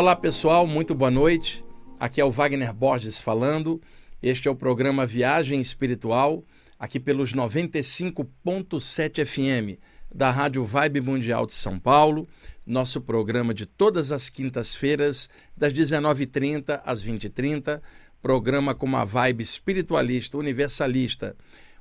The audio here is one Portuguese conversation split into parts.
Olá pessoal, muito boa noite. Aqui é o Wagner Borges falando. Este é o programa Viagem Espiritual, aqui pelos 95.7 FM da Rádio Vibe Mundial de São Paulo. Nosso programa de todas as quintas-feiras, das 19h30 às 20h30. Programa com uma vibe espiritualista, universalista,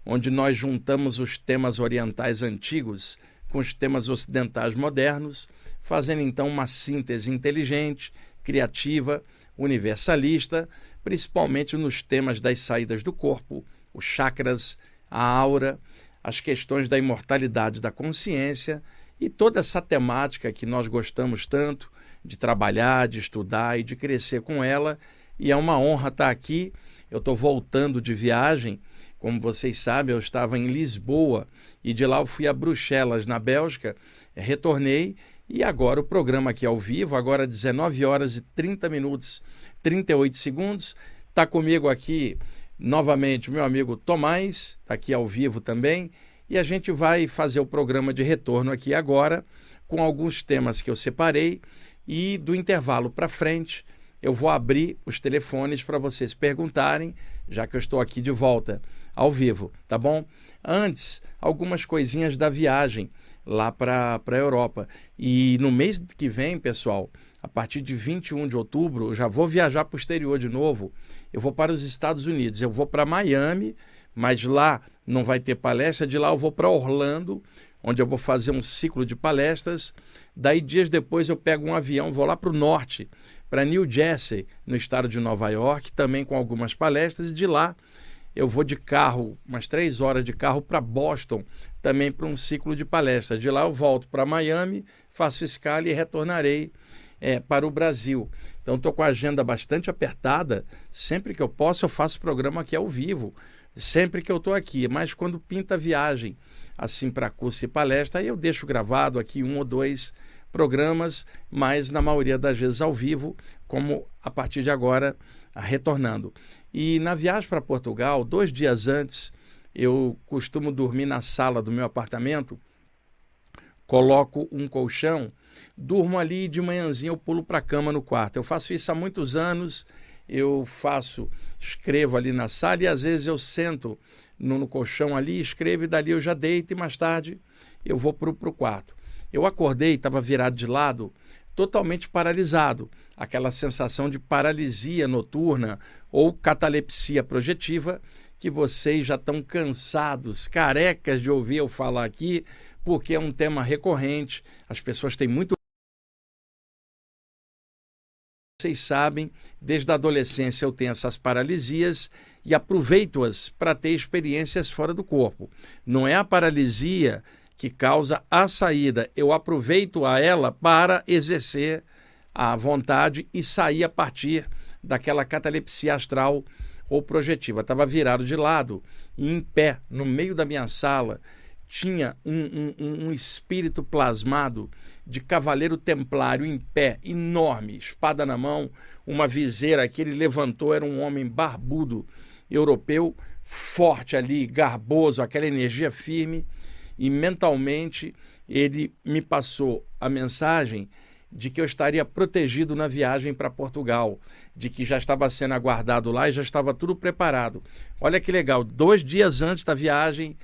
onde nós juntamos os temas orientais antigos com os temas ocidentais modernos fazendo então uma síntese inteligente, criativa, universalista, principalmente nos temas das saídas do corpo, os chakras, a aura, as questões da imortalidade da consciência e toda essa temática que nós gostamos tanto de trabalhar, de estudar e de crescer com ela. E é uma honra estar aqui. Eu estou voltando de viagem. Como vocês sabem, eu estava em Lisboa e de lá eu fui a Bruxelas, na Bélgica. Retornei e agora o programa aqui ao vivo, agora 19 horas e 30 minutos, 38 segundos. Está comigo aqui novamente meu amigo Tomás, está aqui ao vivo também. E a gente vai fazer o programa de retorno aqui agora, com alguns temas que eu separei. E do intervalo para frente, eu vou abrir os telefones para vocês perguntarem, já que eu estou aqui de volta ao vivo, tá bom? Antes, algumas coisinhas da viagem lá para a Europa. E no mês que vem, pessoal, a partir de 21 de outubro, eu já vou viajar para o exterior de novo. Eu vou para os Estados Unidos. Eu vou para Miami, mas lá não vai ter palestra. De lá eu vou para Orlando, onde eu vou fazer um ciclo de palestras. Daí, dias depois, eu pego um avião, vou lá para o norte, para New Jersey, no estado de Nova York, também com algumas palestras. E de lá eu vou de carro, umas três horas de carro para Boston, também para um ciclo de palestra. De lá eu volto para Miami, faço escala e retornarei é, para o Brasil. Então estou com a agenda bastante apertada. Sempre que eu posso, eu faço programa aqui ao vivo. Sempre que eu estou aqui, mas quando pinta viagem assim para curso e palestra, aí eu deixo gravado aqui um ou dois programas, mas na maioria das vezes ao vivo, como a partir de agora retornando. E na viagem para Portugal, dois dias antes, eu costumo dormir na sala do meu apartamento, coloco um colchão, durmo ali e de manhãzinha eu pulo para a cama no quarto. Eu faço isso há muitos anos, eu faço, escrevo ali na sala e às vezes eu sento no, no colchão ali, escrevo e dali eu já deito e mais tarde eu vou para o quarto. Eu acordei, estava virado de lado, totalmente paralisado, aquela sensação de paralisia noturna ou catalepsia projetiva que vocês já estão cansados, carecas de ouvir eu falar aqui, porque é um tema recorrente, as pessoas têm muito vocês sabem, desde a adolescência eu tenho essas paralisias e aproveito-as para ter experiências fora do corpo. Não é a paralisia que causa a saída. Eu aproveito a ela para exercer a vontade e sair a partir daquela catalepsia astral ou projetiva. Estava virado de lado e em pé, no meio da minha sala, tinha um, um, um, espírito plasmado de cavaleiro templário em pé, enorme, espada na mão, uma viseira que ele levantou, era um homem barbudo, europeu, forte ali, garboso, aquela energia firme e mentalmente ele me passou a mensagem de que eu estaria protegido na viagem para Portugal, de que já estava sendo aguardado lá e já estava tudo preparado. Olha que legal, dois dias antes da viagem,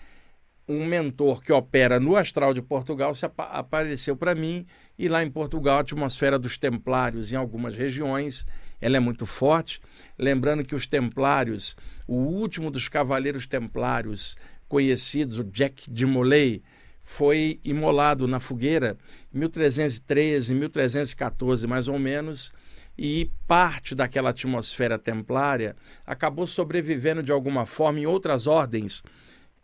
um mentor que opera no Astral de Portugal se ap apareceu para mim e lá em Portugal a atmosfera dos templários em algumas regiões ela é muito forte. Lembrando que os templários, o último dos cavaleiros templários conhecidos, o Jack de Molay, foi imolado na fogueira em 1313, 1314, mais ou menos, e parte daquela atmosfera templária acabou sobrevivendo de alguma forma em outras ordens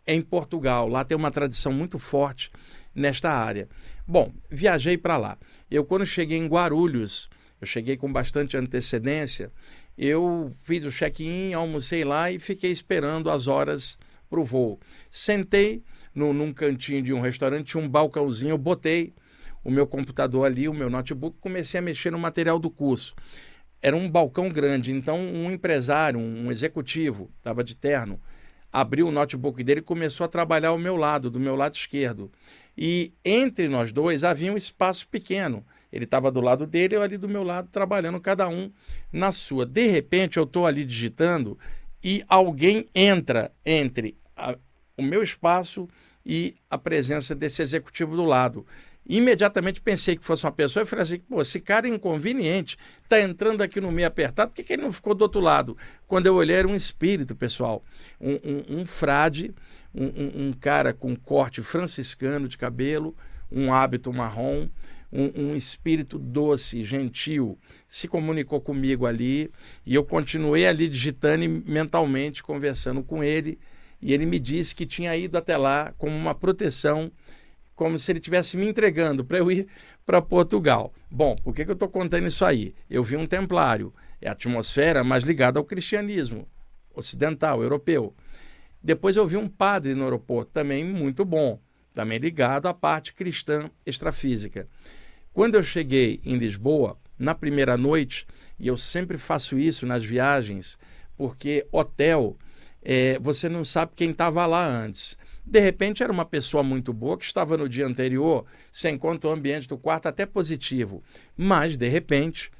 em Portugal. Lá tem uma tradição muito forte nesta área. Bom, viajei para lá. Eu, quando cheguei em Guarulhos, eu cheguei com bastante antecedência, eu fiz o check-in, almocei lá e fiquei esperando as horas para o voo. Sentei num cantinho de um restaurante, tinha um balcãozinho, eu botei o meu computador ali, o meu notebook, comecei a mexer no material do curso. Era um balcão grande, então um empresário, um executivo, estava de terno, abriu o notebook dele e começou a trabalhar ao meu lado, do meu lado esquerdo. E entre nós dois havia um espaço pequeno. Ele estava do lado dele, eu ali do meu lado, trabalhando cada um na sua. De repente, eu estou ali digitando e alguém entra entre o meu espaço e a presença desse executivo do lado. Imediatamente pensei que fosse uma pessoa e falei assim: pô, esse cara é inconveniente, está entrando aqui no meio apertado, por que, que, ele não ficou do outro lado? Quando eu olhei, era um espírito, pessoal, um, um, um frade, um, um, cara com corte franciscano de cabelo, um hábito marrom, um, espírito doce, gentil, se comunicou comigo ali e eu continuei ali digitando e mentalmente conversando com ele. E ele me disse que tinha ido até lá como uma proteção como se ele estivesse me entregando para eu ir para Portugal. Bom, por que, que eu estou contando isso aí? Eu vi um templário, é a atmosfera mais ligada ao cristianismo ocidental, europeu. Depois eu vi um padre no aeroporto, também muito bom, também ligado à parte cristã extrafísica. Quando eu cheguei em Lisboa, na primeira noite, e eu sempre faço isso nas viagens, porque hotel, é, você não sabe quem estava lá antes. De repente era uma pessoa muito boa que estava no dia anterior, você encontra o ambiente do quarto até positivo. Mas, de repente,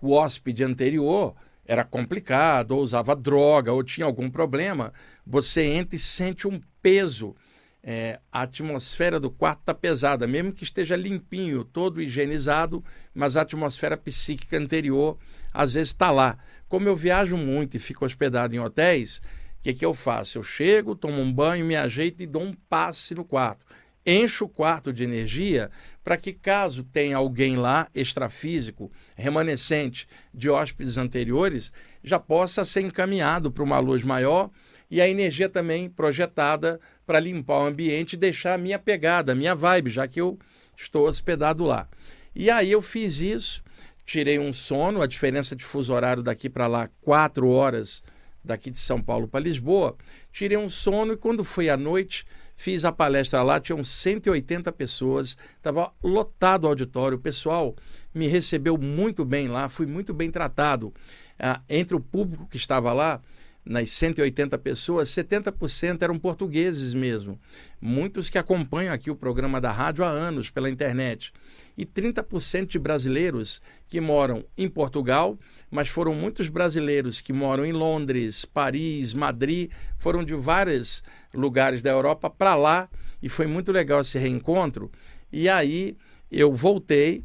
o hóspede anterior era complicado, ou usava droga, ou tinha algum problema. Você entra e sente um peso. É, a atmosfera do quarto está pesada, mesmo que esteja limpinho, todo higienizado, mas a atmosfera psíquica anterior às vezes está lá. Como eu viajo muito e fico hospedado em hotéis, o que, que eu faço? Eu chego, tomo um banho, me ajeito e dou um passe no quarto. Encho o quarto de energia para que, caso tenha alguém lá, extrafísico, remanescente de hóspedes anteriores, já possa ser encaminhado para uma luz maior e a energia também projetada para limpar o ambiente e deixar a minha pegada, a minha vibe, já que eu estou hospedado lá. E aí eu fiz isso, tirei um sono, a diferença de fuso horário daqui para lá, quatro horas daqui de São Paulo para Lisboa, tirei um sono e quando foi à noite, fiz a palestra lá, tinham 180 pessoas, estava lotado o auditório, o pessoal me recebeu muito bem lá, fui muito bem tratado. Ah, entre o público que estava lá, nas 180 pessoas, 70% eram portugueses mesmo. Muitos que acompanham aqui o programa da rádio há anos pela internet. E 30% de brasileiros que moram em Portugal, mas foram muitos brasileiros que moram em Londres, Paris, Madrid, foram de vários lugares da Europa para lá e foi muito legal esse reencontro. E aí eu voltei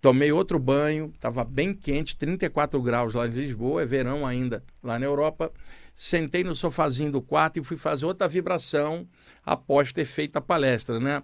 Tomei outro banho, estava bem quente, 34 graus lá em Lisboa, é verão ainda lá na Europa. Sentei no sofazinho do quarto e fui fazer outra vibração após ter feito a palestra, né?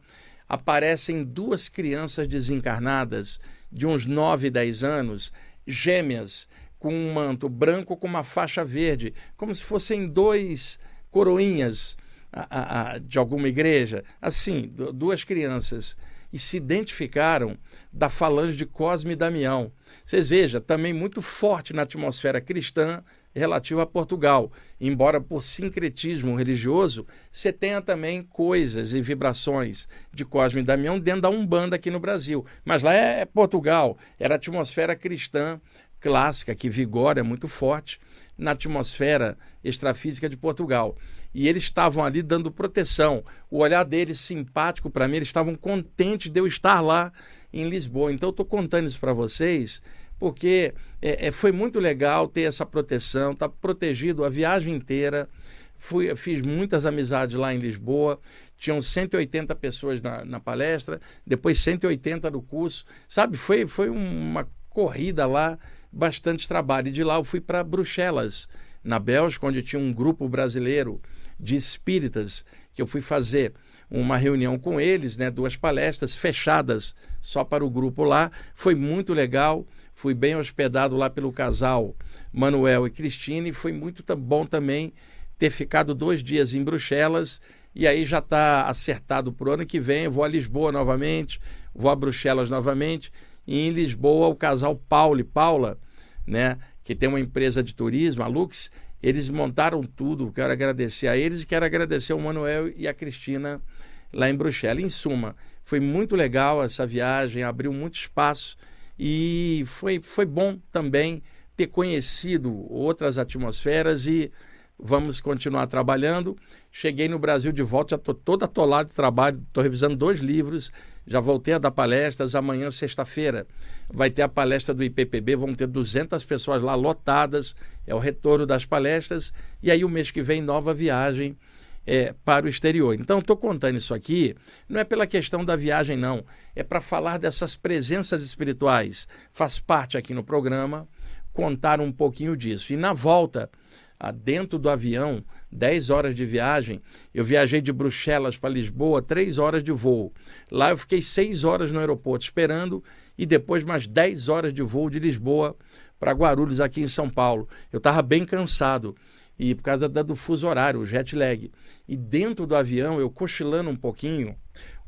Aparecem duas crianças desencarnadas de uns 9, 10 anos, gêmeas, com um manto branco com uma faixa verde, como se fossem dois coroinhas a, a, a, de alguma igreja. Assim, duas crianças e se identificaram da falange de Cosme e Damião. Vocês vejam, também muito forte na atmosfera cristã relativa a Portugal. Embora por sincretismo religioso, você tenha também coisas e vibrações de Cosme e Damião dentro da Umbanda aqui no Brasil. Mas lá é Portugal, era a atmosfera cristã clássica que vigora é muito forte na atmosfera extrafísica de Portugal e eles estavam ali dando proteção. O olhar deles simpático para mim, eles estavam contentes de eu estar lá em Lisboa. Então eu estou contando isso para vocês porque é, é, foi muito legal ter essa proteção, estar tá protegido a viagem inteira. Fui, fiz muitas amizades lá em Lisboa, tinham 180 pessoas na, na palestra, depois 180 no curso, sabe? Foi, foi uma corrida lá, bastante trabalho. E de lá eu fui para Bruxelas, na Bélgica, onde tinha um grupo brasileiro de espíritas, que eu fui fazer uma reunião com eles, né, duas palestras fechadas só para o grupo lá. Foi muito legal, fui bem hospedado lá pelo casal Manuel e Cristine, e foi muito bom também ter ficado dois dias em Bruxelas. E aí já está acertado para o ano que vem. Eu vou a Lisboa novamente, vou a Bruxelas novamente. E em Lisboa, o casal Paulo e Paula, né, que tem uma empresa de turismo, a Lux, eles montaram tudo. Quero agradecer a eles e quero agradecer ao Manuel e a Cristina lá em Bruxelas. Em suma, foi muito legal essa viagem, abriu muito espaço e foi, foi bom também ter conhecido outras atmosferas e vamos continuar trabalhando. Cheguei no Brasil de volta, já estou todo atolado de trabalho, estou revisando dois livros, já voltei a dar palestras. Amanhã, sexta-feira, vai ter a palestra do IPPB, vão ter 200 pessoas lá lotadas, é o retorno das palestras. E aí, o mês que vem, nova viagem é, para o exterior. Então, estou contando isso aqui, não é pela questão da viagem, não. É para falar dessas presenças espirituais. Faz parte aqui no programa contar um pouquinho disso. E na volta, dentro do avião, 10 horas de viagem, eu viajei de Bruxelas para Lisboa, 3 horas de voo. Lá eu fiquei 6 horas no aeroporto esperando e depois mais 10 horas de voo de Lisboa para Guarulhos, aqui em São Paulo. Eu estava bem cansado e por causa do fuso horário, o jet lag. E dentro do avião, eu cochilando um pouquinho,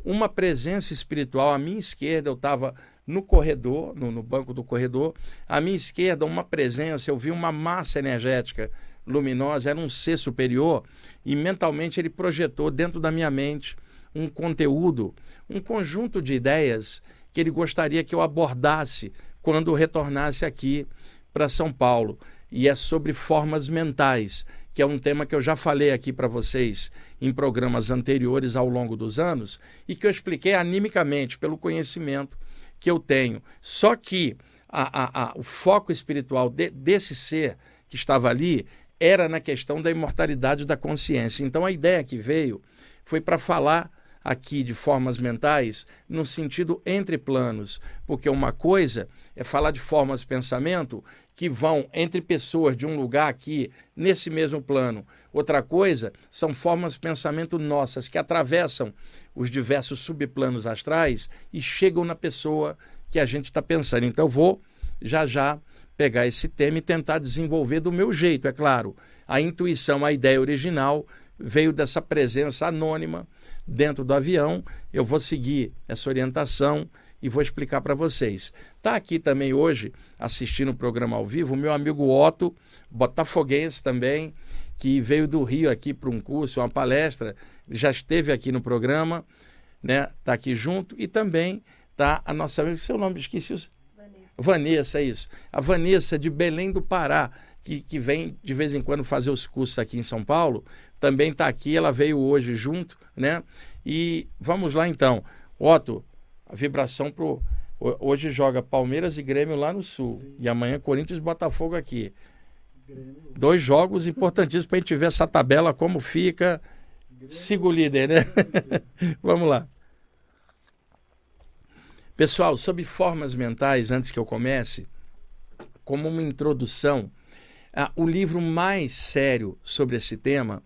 uma presença espiritual à minha esquerda, eu estava no corredor, no, no, banco do corredor, à minha esquerda, uma presença, eu vi uma massa energética luminosa, era um ser superior, e mentalmente ele projetou dentro da minha mente um conteúdo, um conjunto de ideias que ele gostaria que eu abordasse quando retornasse aqui para São Paulo e é sobre formas mentais, que é um tema que eu já falei aqui para vocês em programas anteriores ao longo dos anos e que eu expliquei animicamente pelo conhecimento que eu tenho. Só que a, a, a, o foco espiritual de, desse ser que estava ali era na questão da imortalidade da consciência. Então a ideia que veio foi para falar aqui de formas mentais no sentido entre planos, porque uma coisa é falar de formas de pensamento que vão entre pessoas de um lugar aqui nesse mesmo plano. Outra coisa são formas de pensamento nossas que atravessam os diversos subplanos astrais e chegam na pessoa que a gente está pensando. Então vou já já pegar esse tema e tentar desenvolver do meu jeito, é claro. A intuição, a ideia original veio dessa presença anônima dentro do avião. Eu vou seguir essa orientação e vou explicar para vocês. Está aqui também hoje, assistindo o programa ao vivo, o meu amigo Otto, botafoguense também, que veio do Rio aqui para um curso, uma palestra, já esteve aqui no programa, né? Está aqui junto e também está a nossa amiga, seu nome, esqueci. Vanessa. É isso. A Vanessa de Belém do Pará, que, que vem de vez em quando fazer os cursos aqui em São Paulo, também está aqui, ela veio hoje junto, né? E vamos lá então. Otto, a vibração pro. Hoje joga Palmeiras e Grêmio lá no sul. Sim. E amanhã Corinthians e Botafogo aqui. Grêmio. Dois jogos importantíssimos para a gente ver essa tabela como fica. Grêmio. Siga o líder, né? Vamos lá. Pessoal, sobre formas mentais, antes que eu comece, como uma introdução, ah, o livro mais sério sobre esse tema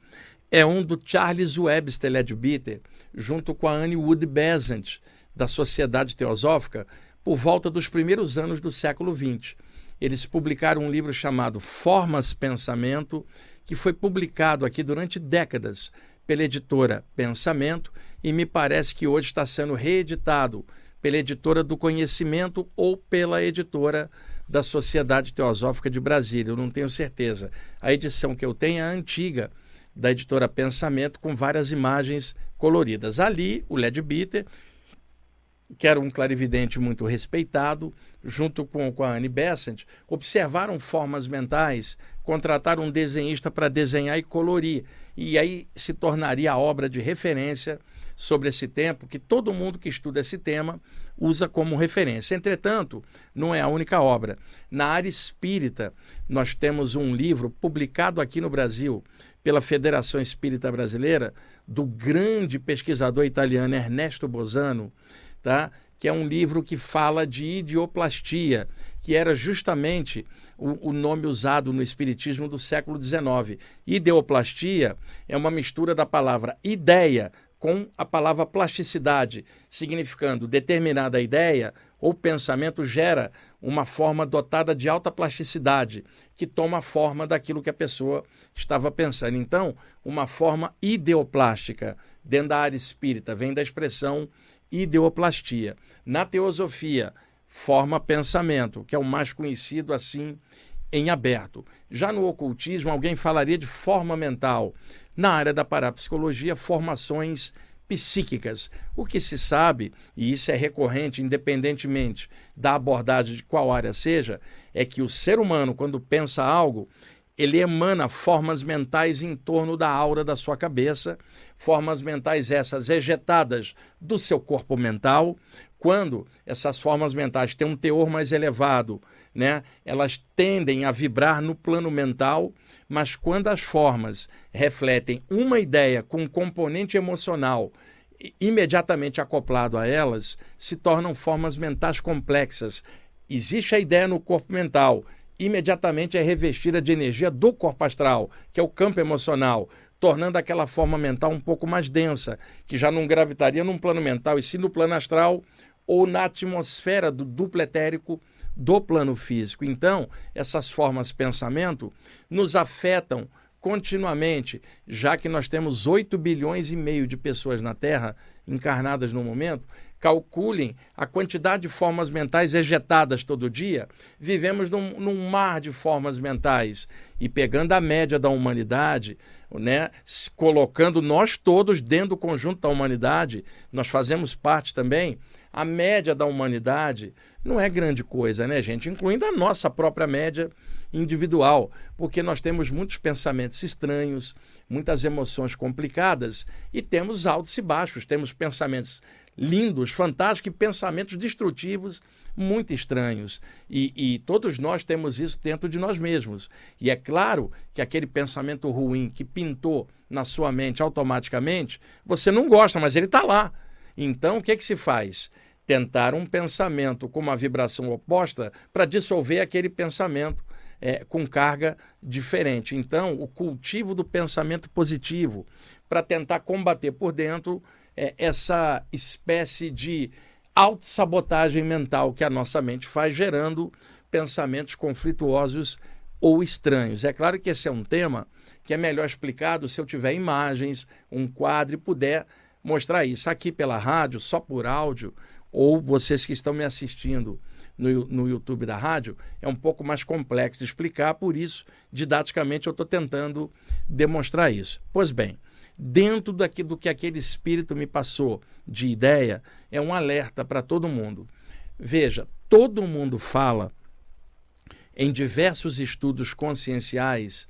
é um do Charles Webster Leadbeater, junto com a Anne Wood Besant, da Sociedade Teosófica, por volta dos primeiros anos do século XX. Eles publicaram um livro chamado Formas Pensamento, que foi publicado aqui durante décadas pela editora Pensamento e me parece que hoje está sendo reeditado pela editora do Conhecimento ou pela editora da Sociedade Teosófica de Brasília, eu não tenho certeza. A edição que eu tenho é a antiga, da editora Pensamento, com várias imagens coloridas. Ali, o Led Bitter, que era um clarividente muito respeitado, junto com, com a Anne Besant, observaram formas mentais, contrataram um desenhista para desenhar e colorir. E aí se tornaria a obra de referência sobre esse tempo que todo mundo que estuda esse tema usa como referência. Entretanto, não é a única obra. Na área espírita, nós temos um livro publicado aqui no Brasil pela Federação Espírita Brasileira do grande pesquisador italiano Ernesto Bosano, tá? que é um livro que fala de idioplastia, que era justamente o, o, nome usado no Espiritismo do século XIX. Ideoplastia é uma mistura da palavra ideia com a palavra plasticidade, significando determinada ideia ou pensamento gera uma forma dotada de alta plasticidade, que toma a forma daquilo que a pessoa estava pensando. Então, uma forma ideoplástica, dentro da área espírita, vem da expressão ideoplastia. Na teosofia, forma pensamento, que é o mais conhecido assim em aberto. Já no ocultismo, alguém falaria de forma mental. Na área da parapsicologia, formações psíquicas. O que se sabe, e isso é recorrente, independentemente da abordagem de qual área seja, é que o ser humano, quando pensa algo, ele emana formas mentais em torno da aura da sua cabeça, formas mentais essas ejetadas do seu corpo mental. Quando essas formas mentais têm um teor mais elevado, né, elas tendem a vibrar no plano mental, mas quando as formas refletem uma ideia com um componente emocional imediatamente acoplado a elas, se tornam formas mentais complexas. Existe a ideia no corpo mental, imediatamente é revestida de energia do corpo astral, que é o campo emocional, tornando aquela forma mental um pouco mais densa, que já não gravitaria num plano mental, e sim no plano astral ou na atmosfera do duplo etérico do plano físico. Então, essas formas de pensamento nos afetam continuamente, já que nós temos 8 bilhões e meio de pessoas na Terra encarnadas no momento, calculem a quantidade de formas mentais ejetadas todo dia. Vivemos num, num, mar de formas mentais e pegando a média da humanidade, né, colocando nós todos dentro do conjunto da humanidade, nós fazemos parte também. A média da humanidade não é grande coisa, né, gente? Incluindo a nossa própria média individual, porque nós temos muitos pensamentos estranhos, muitas emoções complicadas e temos altos e baixos, temos pensamentos lindos, fantásticos e pensamentos destrutivos muito estranhos. E, e, todos nós temos isso dentro de nós mesmos. E é claro que aquele pensamento ruim que pintou na sua mente automaticamente, você não gosta, mas ele está lá. Então, o que, é que se faz? Tentar um pensamento com uma vibração oposta para dissolver aquele pensamento é, com carga diferente. Então, o cultivo do pensamento positivo para tentar combater por dentro é, essa espécie de autossabotagem mental que a nossa mente faz, gerando pensamentos conflituosos ou estranhos. É claro que esse é um tema que é melhor explicado se eu tiver imagens, um quadro e puder mostrar isso. Aqui pela rádio, só por áudio, ou vocês que estão me assistindo no, no YouTube da rádio, é um pouco mais complexo de explicar, por isso, didaticamente, eu estou tentando demonstrar isso. Pois bem, dentro daqui, do que aquele espírito me passou de ideia, é um alerta para todo mundo. Veja, todo mundo fala em diversos estudos conscienciais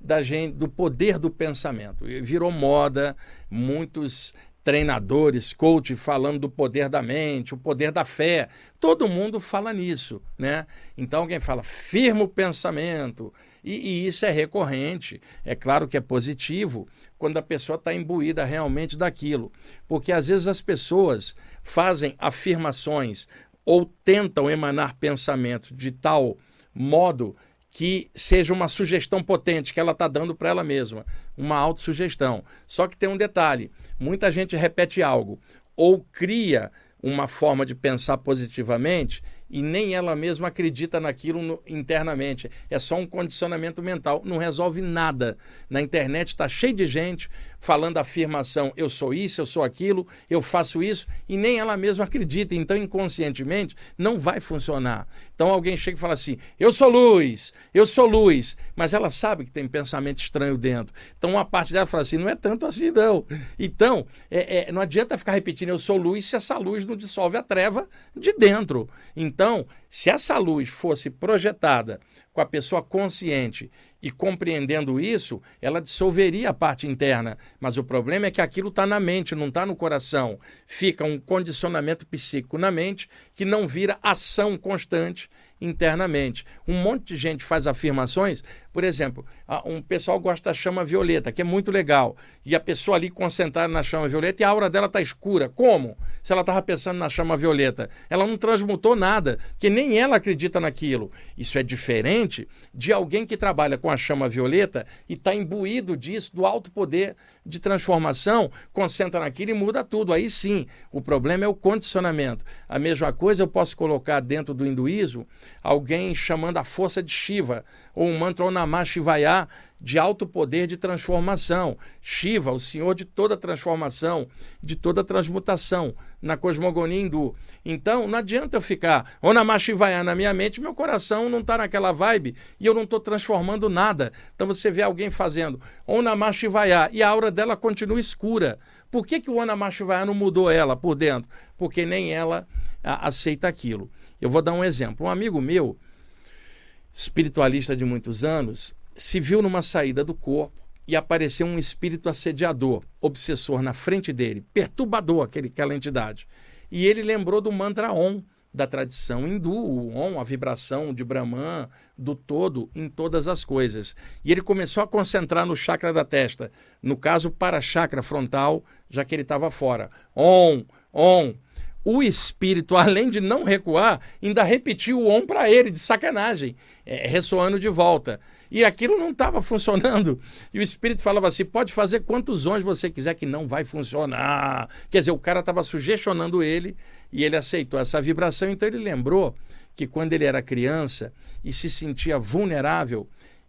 da gente, do poder do pensamento. Virou moda, muitos treinadores, coach falando do poder da mente, o poder da fé. Todo mundo fala nisso, né? Então alguém fala, firma o pensamento. E, e isso é recorrente. É claro que é positivo quando a pessoa está imbuída realmente daquilo. Porque às vezes as pessoas fazem afirmações ou tentam emanar pensamentos de tal modo que seja uma sugestão potente que ela está dando para ela mesma, uma autossugestão. Só que tem um detalhe: muita gente repete algo ou cria uma forma de pensar positivamente e nem ela mesma acredita naquilo no, internamente. É só um condicionamento mental, não resolve nada. Na internet está cheio de gente falando afirmação: eu sou isso, eu sou aquilo, eu faço isso, e nem ela mesma acredita. Então, inconscientemente, não vai funcionar. Então, alguém chega e fala assim: eu sou luz, eu sou luz, mas ela sabe que tem pensamento estranho dentro. Então, uma parte dela fala assim: não é tanto assim, não. Então, é, é, não adianta ficar repetindo: eu sou luz, se essa luz não dissolve a treva de dentro. Então, então, se essa luz fosse projetada com a pessoa consciente e compreendendo isso, ela dissolveria a parte interna. Mas o problema é que aquilo está na mente, não está no coração. Fica um condicionamento psíquico na mente que não vira ação constante internamente. Um monte de gente faz afirmações, por exemplo, um pessoal gosta da chama violeta, que é muito legal, e a pessoa ali concentrada na chama violeta e a aura dela está escura. Como? Se ela estava pensando na chama violeta. Ela não transmutou nada, que nem ela acredita naquilo. Isso é diferente de alguém que trabalha com a chama violeta e está imbuído disso, do alto poder de transformação, concentra naquilo e muda tudo. Aí sim, o problema é o condicionamento. A mesma coisa eu posso colocar dentro do hinduísmo alguém chamando a força de Shiva, ou um mantra Namah Shivaya, de alto poder de transformação. Shiva, o senhor de toda transformação, de toda transmutação na cosmogonia hindu. Então, não adianta eu ficar Onamah Shivaya na minha mente, meu coração não está naquela vibe e eu não estou transformando nada. Então, você vê alguém fazendo Onamah Shivaya e a aura dela continua escura. Por que, que o Onamah não mudou ela por dentro? Porque nem ela a, aceita aquilo. Eu vou dar um exemplo. Um amigo meu, espiritualista de muitos anos, se viu numa saída do corpo e apareceu um espírito assediador, obsessor na frente dele, perturbador, aquele, aquela entidade. E ele lembrou do mantra Om, da tradição hindu, o Om, a vibração de Brahman, do todo em todas as coisas. E ele começou a concentrar no chakra da testa, no caso para chakra frontal, já que ele estava fora. Om, Om. O espírito, além de não recuar, ainda repetiu o Om para ele, de sacanagem, é, ressoando de volta. E aquilo não estava funcionando. E o espírito falava assim: pode fazer quantos ons você quiser, que não vai funcionar. Quer dizer, o cara estava sugestionando ele e ele aceitou essa vibração. Então ele lembrou que quando ele era criança e se sentia vulnerável,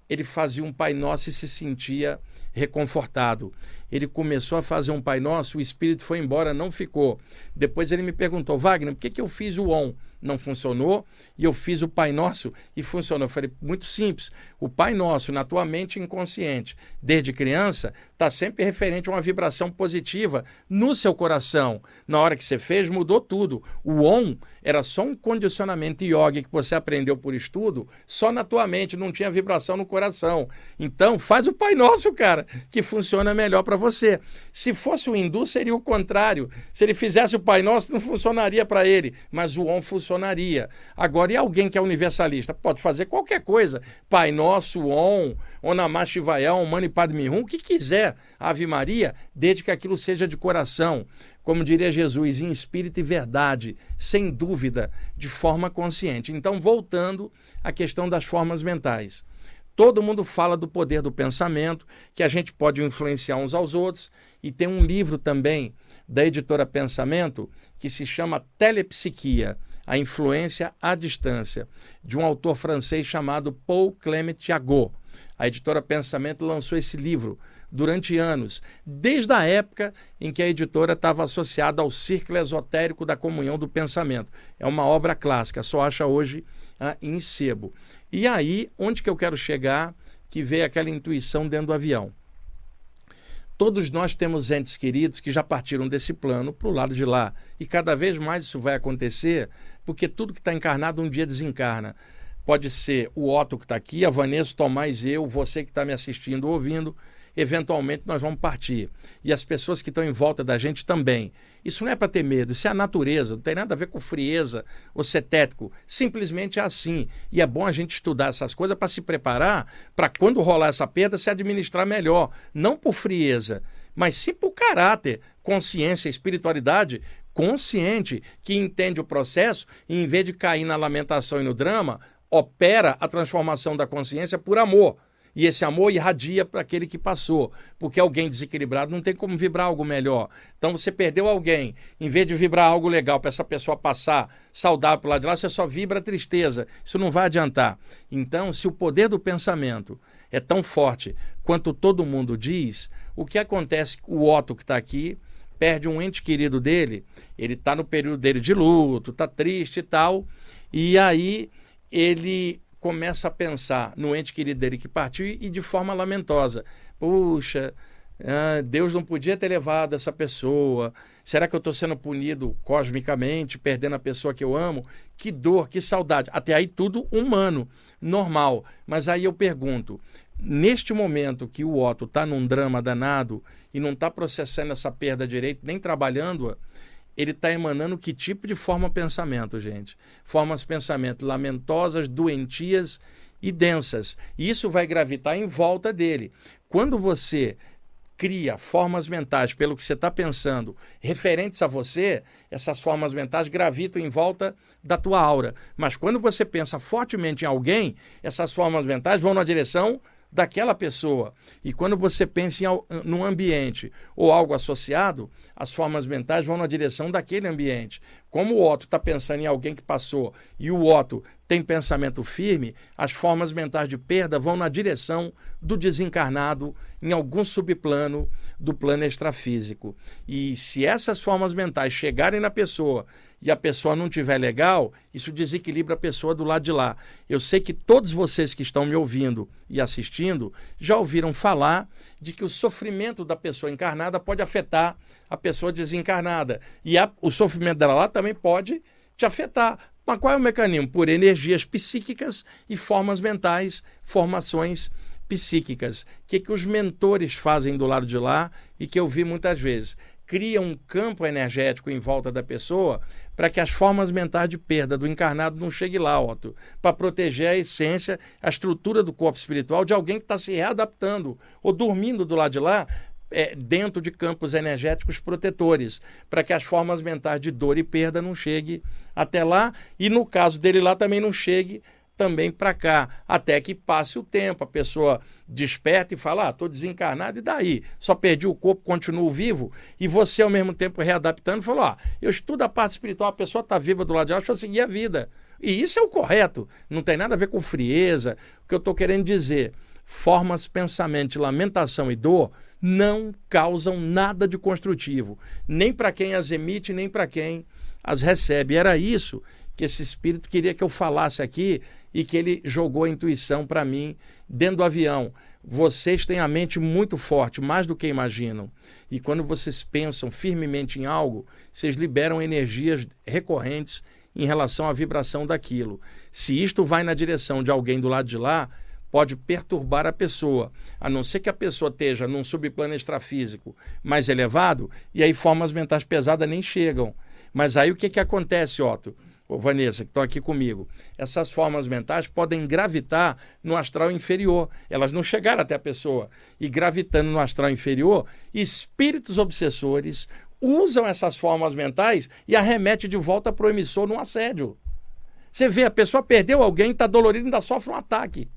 ele fazia um Pai Nosso e se sentia reconfortado. Ele começou a fazer um Pai Nosso, o espírito foi embora, não ficou. Depois ele me perguntou, Wagner, por que, que eu fiz o ON? não funcionou e eu fiz o Pai Nosso e funcionou. Eu falei, muito simples. O Pai Nosso, na tua mente inconsciente, desde criança, está sempre referente a uma vibração positiva no seu coração. Na hora que você fez, mudou tudo. O ON era só um condicionamento yoga que você aprendeu por estudo, só na tua mente, não tinha vibração no coração. Então, faz o Pai Nosso, cara, que funciona melhor para você. Se fosse o hindu, seria o contrário. Se ele fizesse o Pai Nosso, não funcionaria para ele, mas o funciona funcionaria. Agora, e alguém que é universalista? Pode fazer qualquer coisa. Pai Nosso, Om, Onamá Shivaya, Om Mani Padme Hum, o que quiser. Ave Maria, desde que aquilo seja de coração. Como diria Jesus, em espírito e verdade, sem dúvida, de forma consciente. Então, voltando à questão das formas mentais. Todo mundo fala do poder do pensamento, que a gente pode influenciar uns aos outros, e tem um livro também da editora Pensamento que se chama Telepsiquia a Influência à Distância, de um autor francês chamado Paul Clement Jagot. A editora Pensamento lançou esse livro durante anos, desde a época em que a editora estava associada ao Círculo Esotérico da Comunhão do Pensamento. É uma obra clássica, só acha hoje ah, em sebo. E aí, onde que eu quero chegar, que veio aquela intuição dentro do avião? Todos nós temos entes queridos que já partiram desse plano para o lado de lá. E cada vez mais isso vai acontecer, porque tudo que está encarnado um dia desencarna. Pode ser o Otto que está aqui, a Vanessa, o Tomás, eu, você que está me assistindo, ouvindo eventualmente nós vamos partir. E as pessoas que estão em volta da gente também. Isso não é para ter medo, isso é a natureza, não tem nada a ver com frieza ou cetético. Simplesmente é assim. E é bom a gente estudar essas coisas para se preparar para quando rolar essa perda se administrar melhor. Não por frieza, mas sim por caráter, consciência, espiritualidade consciente, que entende o processo e, em vez de cair na lamentação e no drama, opera a transformação da consciência por amor e esse amor irradia para aquele que passou, porque alguém desequilibrado não tem como vibrar algo melhor. Então você perdeu alguém, em vez de vibrar algo legal para essa pessoa passar saudável para lá de lá, você só vibra tristeza. Isso não vai adiantar. Então, se o poder do pensamento é tão forte quanto todo mundo diz, o que acontece? O Otto que está aqui perde um ente querido dele, ele está no período dele de luto, está triste e tal, e aí ele começa a pensar no ente querido dele que partiu e de forma lamentosa. Puxa, ah, Deus não podia ter levado essa pessoa. Será que eu estou sendo punido cosmicamente, perdendo a pessoa que eu amo? Que dor, que saudade. Até aí tudo humano, normal. Mas aí eu pergunto: neste momento que o Otto está num drama danado e não está processando essa perda direito, nem trabalhando-a, ele está emanando que tipo de forma pensamento, gente? Formas de pensamento lamentosas, doentias e densas. Isso vai gravitar em volta dele. Quando você cria formas mentais pelo que você está pensando referentes a você, essas formas mentais gravitam em volta da tua aura. Mas quando você pensa fortemente em alguém, essas formas mentais vão na direção daquela pessoa. E quando você pensa em num ambiente ou algo associado, as formas mentais vão na direção daquele ambiente. Como o Otto está pensando em alguém que passou e o Otto tem pensamento firme, as formas mentais de perda vão na direção do desencarnado em algum subplano do plano extrafísico. E se essas formas mentais chegarem na pessoa e a pessoa não tiver legal, isso desequilibra a pessoa do lado de lá. Eu sei que todos vocês que estão me ouvindo e assistindo já ouviram falar de que o sofrimento da pessoa encarnada pode afetar a pessoa desencarnada. E a, o sofrimento dela lá também pode te afetar. qual é o mecanismo? Por energias psíquicas e formas mentais, formações psíquicas. O que, que os mentores fazem do lado de lá e que eu vi muitas vezes? Cria um campo energético em volta da pessoa para que as formas mentais de perda do encarnado não cheguem lá, Otto, para proteger a essência, a estrutura do corpo espiritual de alguém que está se readaptando ou dormindo do lado de lá é, dentro de campos energéticos protetores, para que as formas mentais de dor e perda não cheguem até lá e, no caso dele lá, também não chegue também para cá, até que passe o tempo, a pessoa desperta e fala: ah, estou desencarnado, e daí? Só perdi o corpo, continuo vivo, e você, ao mesmo tempo, readaptando, falou: ah, eu estudo a parte espiritual, a pessoa está viva do lado de lá, deixa eu seguir a vida. E isso é o correto, não tem nada a ver com frieza. O que eu estou querendo dizer, formas, pensamento, lamentação e dor não causam nada de construtivo, nem para quem as emite, nem para quem as recebe. Era isso que esse espírito queria que eu falasse aqui e que ele jogou a intuição para mim dentro do avião. Vocês têm a mente muito forte, mais do que imaginam. E quando vocês pensam firmemente em algo, vocês liberam energias recorrentes em relação à vibração daquilo. Se isto vai na direção de alguém do lado de lá, pode perturbar a pessoa, a não ser que a pessoa esteja num subplano extrafísico mais elevado, e aí formas mentais pesadas nem chegam. Mas aí o que, que acontece, Otto? Ô, Vanessa, que estão aqui comigo, essas formas mentais podem gravitar no astral inferior. Elas não chegaram até a pessoa. E gravitando no astral inferior, espíritos obsessores usam essas formas mentais e arremete de volta para o emissor num assédio. Você vê, a pessoa perdeu alguém, está dolorido ainda sofre um ataque.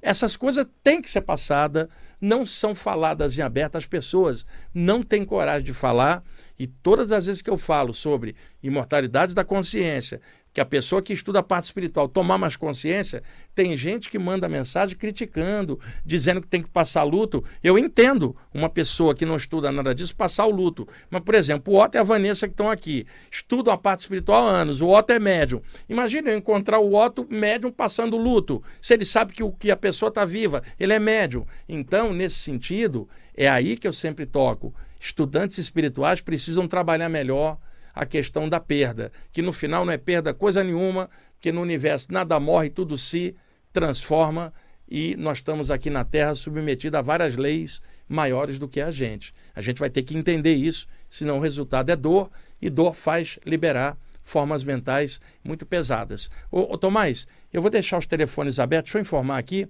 Essas coisas têm que ser passadas, não são faladas em aberto. As pessoas não têm coragem de falar. E todas as vezes que eu falo sobre imortalidade da consciência, que a pessoa que estuda a parte espiritual tomar mais consciência, tem gente que manda mensagem criticando, dizendo que tem que passar luto. Eu entendo uma pessoa que não estuda nada disso passar o luto. Mas, por exemplo, o Otto e a Vanessa que estão aqui, estudam a parte espiritual há anos, o Otto é médium. Imagina eu encontrar o Otto médium passando luto. Se ele sabe que, o, que a pessoa está viva, ele é médium. Então, nesse sentido, é aí que eu sempre toco. Estudantes espirituais precisam trabalhar melhor a questão da perda, que no final não é perda coisa nenhuma, que no universo nada morre, tudo se transforma e nós estamos aqui na Terra submetidos a várias leis maiores do que a gente. A gente vai ter que entender isso, senão o resultado é dor e dor faz liberar formas mentais muito pesadas. Ô, ô Tomás, eu vou deixar os telefones abertos, deixa eu informar aqui.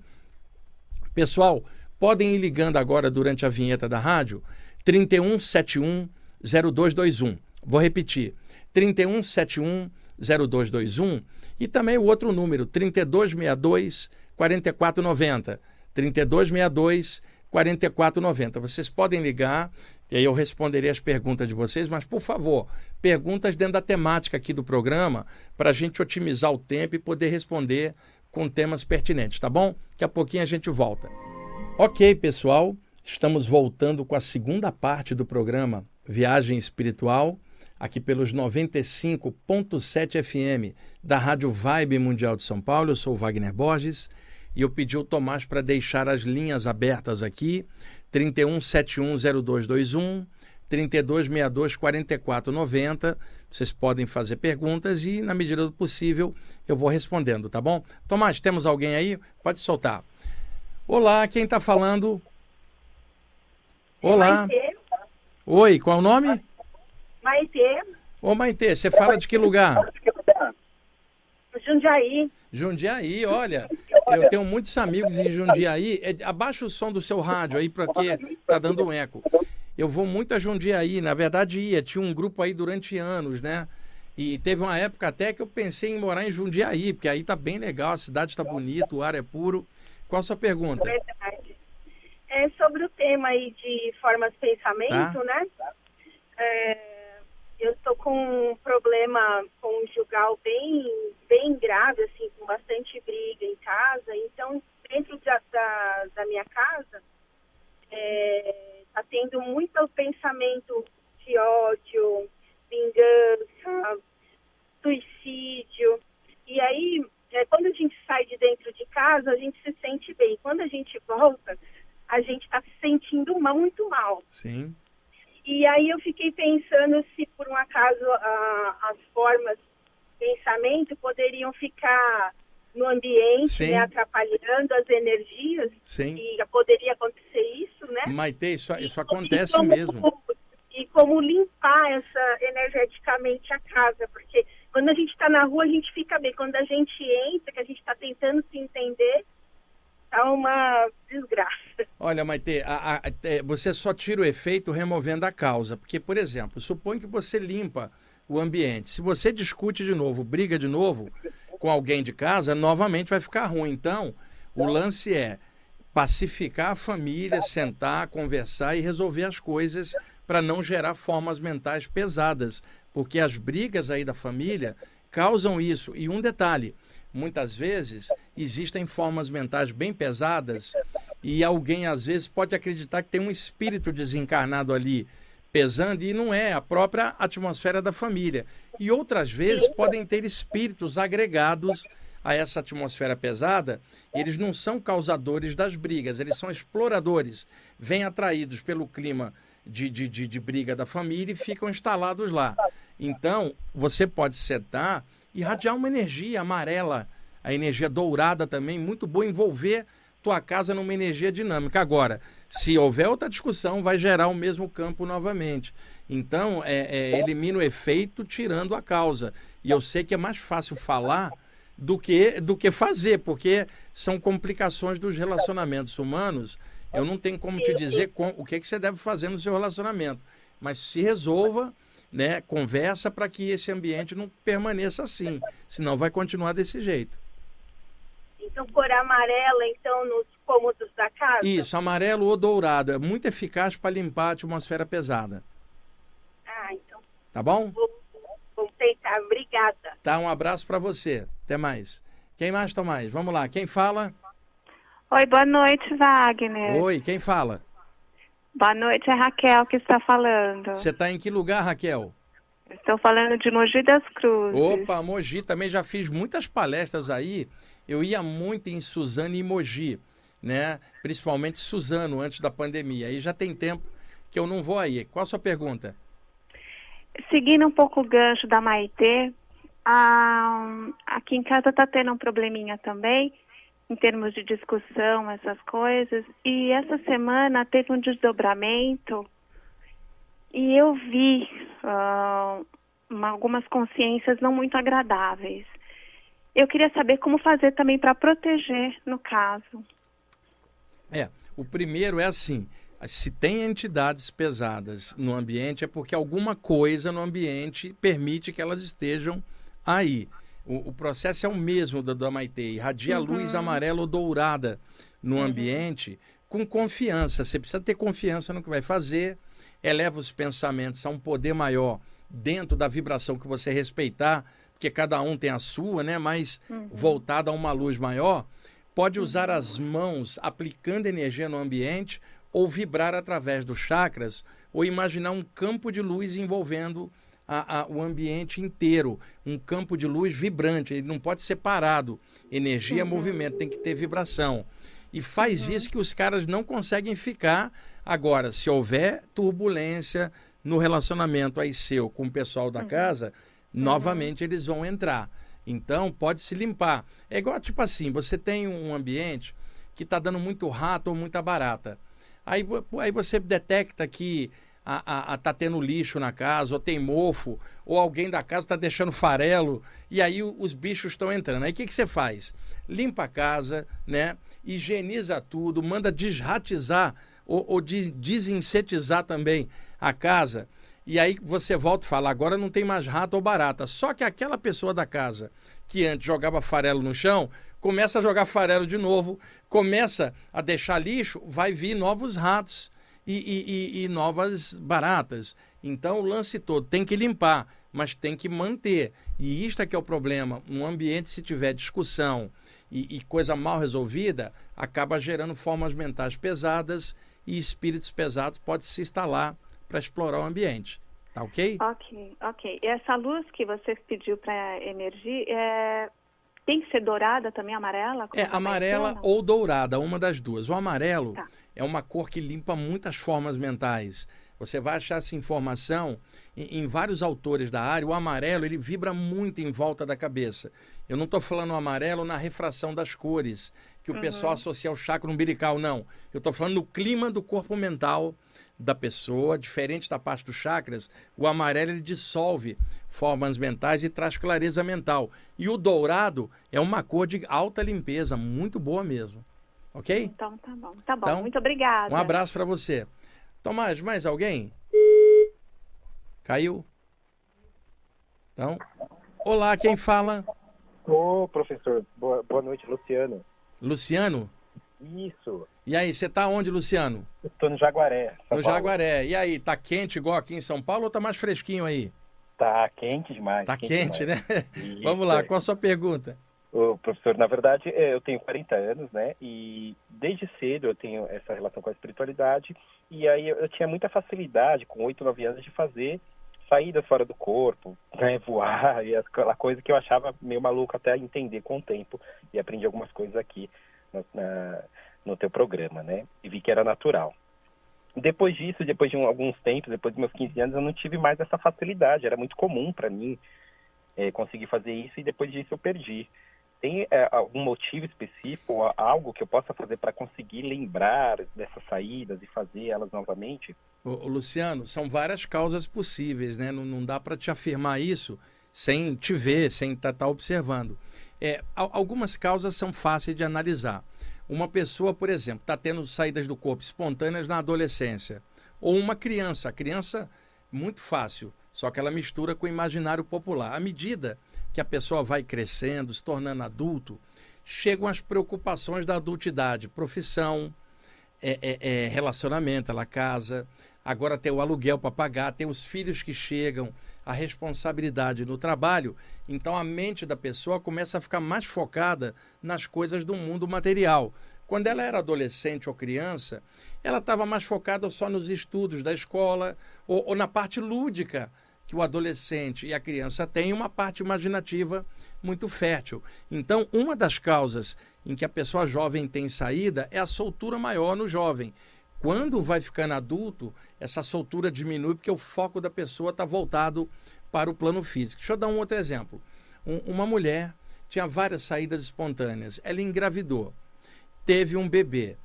Pessoal, podem ir ligando agora durante a vinheta da rádio 3171 0221. Vou repetir: 3171 0221 e também o outro número, 3262 4490. 3262 4490. Vocês podem ligar e aí eu responderei as perguntas de vocês, mas por favor, perguntas dentro da temática aqui do programa para a gente otimizar o tempo e poder responder com temas pertinentes, tá bom? Daqui a pouquinho a gente volta. Ok, pessoal, estamos voltando com a segunda parte do programa Viagem Espiritual aqui pelos 95.7 FM da Rádio Vibe Mundial de São Paulo. Eu sou o Wagner Borges e eu pedi o Tomás para deixar as linhas abertas aqui: 31710221, 32624490. Vocês podem fazer perguntas e, na medida do possível, eu vou respondendo, tá bom? Tomás, temos alguém aí? Pode soltar. Olá, quem está falando? Olá. Oi, qual é o nome? Maitê. Ô Maitê, você fala de que lugar? Jundiaí. Jundiaí, olha, eu tenho muitos amigos em Jundiaí. É, abaixa o som do seu rádio aí, porque tá dando um eco. Eu vou muito a Jundiaí, na verdade ia, tinha um grupo aí durante anos, né? E teve uma época até que eu pensei em morar em Jundiaí, porque aí tá bem legal, a cidade está bonita, o ar é puro. Qual a sua pergunta? Verdade. É sobre o tema aí de formas de pensamento, tá. né? É eu estou com um problema conjugal bem, bem grave, assim, com bastante briga em casa. Então, dentro da, da, da minha casa, está é, tá tendo muito pensamento de ódio, vingança, suicídio. E aí, é, quando a gente sai de dentro de casa, a gente se sente bem. Quando a gente volta, a gente está se sentindo muito mal. Sim. E aí eu fiquei pensando se por um acaso a, as formas de pensamento poderiam ficar no ambiente, né, atrapalhando as energias. Sim. E poderia acontecer isso, né? Maite, isso, isso acontece como, mesmo. E como limpar essa energeticamente a casa, porque quando a gente está na rua a gente fica bem, quando a gente entra, que a gente está tentando se entender, tá uma desgraça. Olha, Maite, a, a, é, você só tira o efeito removendo a causa, porque, por exemplo, supõe que você limpa o ambiente. Se você discute de novo, briga de novo, com alguém de casa, novamente vai ficar ruim. Então, o lance é pacificar a família, sentar, conversar e resolver as coisas para não gerar formas mentais pesadas, porque as brigas aí da família causam isso. E um detalhe, muitas vezes existem formas mentais bem pesadas e alguém às vezes pode acreditar que tem um espírito desencarnado ali pesando e não é a própria atmosfera da família. E outras vezes podem ter espíritos agregados a essa atmosfera pesada, eles não são causadores das brigas, eles são exploradores, vêm atraídos pelo clima de, de, de, de briga da família e ficam instalados lá. Então, você pode setar e radiar uma energia amarela, a energia dourada também, muito boa, envolver tua casa numa energia dinâmica. Agora, se houver outra discussão, vai gerar o mesmo campo novamente. Então, é, é, elimina o efeito tirando a causa. E eu sei que é mais fácil falar do que, do que fazer, porque são complicações dos relacionamentos humanos. Eu não tenho como te dizer com, o que, que você deve fazer no seu relacionamento. Mas se resolva, né, conversa para que esse ambiente não permaneça assim. Senão vai continuar desse jeito. Então, cor amarela, então, nos cômodos da casa? Isso, amarelo ou dourado. É muito eficaz para limpar a atmosfera pesada. Ah, então. Tá bom? Vou, vou tentar. Obrigada. Tá, um abraço para você. Até mais. Quem mais, Tomás? Vamos lá. Quem fala? Oi, boa noite, Wagner. Oi, quem fala? Boa noite, é Raquel que está falando. Você está em que lugar, Raquel? Estou falando de Mogi das Cruzes. Opa, Mogi, também já fiz muitas palestras aí. Eu ia muito em Suzano e Mogi, né? Principalmente Suzano, antes da pandemia. Aí já tem tempo que eu não vou aí. Qual a sua pergunta? Seguindo um pouco o gancho da Maitê, a, aqui em casa está tendo um probleminha também, em termos de discussão, essas coisas. E essa semana teve um desdobramento e eu vi uh, algumas consciências não muito agradáveis. Eu queria saber como fazer também para proteger, no caso. É, o primeiro é assim: se tem entidades pesadas no ambiente, é porque alguma coisa no ambiente permite que elas estejam aí. O, o processo é o mesmo da, da Maite, irradia uhum. luz amarela ou dourada no uhum. ambiente com confiança. Você precisa ter confiança no que vai fazer, eleva os pensamentos a um poder maior dentro da vibração que você respeitar, porque cada um tem a sua, né? Mas uhum. voltada a uma luz maior, pode usar as mãos aplicando energia no ambiente ou vibrar através dos chakras ou imaginar um campo de luz envolvendo a, a, o ambiente inteiro, um campo de luz vibrante, ele não pode ser parado. Energia uhum. movimento, tem que ter vibração. E faz uhum. isso que os caras não conseguem ficar Agora, se houver turbulência no relacionamento aí seu com o pessoal da uhum. casa, uhum. novamente eles vão entrar. Então, pode se limpar. É igual, tipo assim, você tem um ambiente que está dando muito rato ou muita barata. Aí, aí você detecta que a, a, a, tá tendo lixo na casa, ou tem mofo, ou alguém da casa está deixando farelo, e aí os bichos estão entrando. Aí o que, que você faz? Limpa a casa, né? higieniza tudo, manda desratizar ou, ou de, desinsetizar também a casa. E aí você volta e fala, agora não tem mais rato ou barata. Só que aquela pessoa da casa que antes jogava farelo no chão, começa a jogar farelo de novo, começa a deixar lixo, vai vir novos ratos e, e, e, novas baratas. Então o lance todo tem que limpar, mas tem que manter. E isto é que é o problema. Um ambiente, se tiver discussão e, e coisa mal resolvida, acaba gerando formas mentais pesadas e espíritos pesados podem se instalar para explorar o ambiente. Tá ok? Ok, ok. E essa luz que você pediu para energia, é... tem que ser dourada também, amarela? É, amarela ou dourada, uma das duas. O amarelo tá. é uma cor que limpa muitas formas mentais. Você vai achar essa informação em, em, vários autores da área. O amarelo ele vibra muito em volta da cabeça. Eu não estou falando o amarelo na refração das cores, que o uhum. pessoal associa ao chakra umbilical, não. Eu estou falando no clima do corpo mental da pessoa, diferente da parte dos chakras, o amarelo ele dissolve formas mentais e traz clareza mental. E o dourado é uma cor de alta limpeza, muito boa mesmo. Ok? Então tá bom. Tá bom. Então, muito obrigada. Um abraço para você. Tomás, mais alguém? Caiu? Então, olá, quem fala? Ô, professor, boa, boa noite, Luciano. Luciano? Isso. E aí, você tá onde, Luciano? Estou no Jaguaré. São no Paulo. Jaguaré. E aí, tá quente igual aqui em São Paulo ou tá mais fresquinho aí? Tá quente demais. Tá quente, quente demais. né? Isso. Vamos lá, qual a sua pergunta? O professor, na verdade, é, eu tenho 40 anos, né? E desde cedo eu tenho essa relação com a espiritualidade. E aí eu tinha muita facilidade, com 8, 9 anos, de fazer saídas fora do corpo, né? voar, e aquela coisa que eu achava meio maluco até entender com o tempo. E aprendi algumas coisas aqui no, na, no teu programa, né? E vi que era natural. Depois disso, depois de um, alguns tempos, depois dos meus 15 anos, eu não tive mais essa facilidade. Era muito comum para mim é, conseguir fazer isso e depois disso eu perdi. Tem é, algum motivo específico, algo que eu possa fazer para conseguir lembrar dessas saídas e fazer elas novamente? Ô, ô, Luciano, são várias causas possíveis, né? Não, não dá para te afirmar isso sem te ver, sem estar tá, tá observando. É, algumas causas são fáceis de analisar. Uma pessoa, por exemplo, está tendo saídas do corpo espontâneas na adolescência. Ou uma criança. A criança, muito fácil, só que ela mistura com o imaginário popular. À medida que a pessoa vai crescendo, se tornando adulto, chegam as preocupações da adultidade, profissão, é, é, é, relacionamento, ela casa, agora tem o aluguel para pagar, tem os filhos que chegam, a responsabilidade no trabalho. Então a mente da pessoa começa a ficar mais focada nas coisas do mundo material. Quando ela era adolescente ou criança, ela estava mais focada só nos estudos da escola ou, ou na parte lúdica que o adolescente e a criança têm uma parte imaginativa muito fértil. Então, uma das causas em que a pessoa jovem tem saída é a soltura maior no jovem. Quando vai ficando adulto, essa soltura diminui porque o foco da pessoa está voltado para o plano físico. Deixa eu dar um outro exemplo. Um, uma mulher tinha várias saídas espontâneas. Ela engravidou, teve um bebê.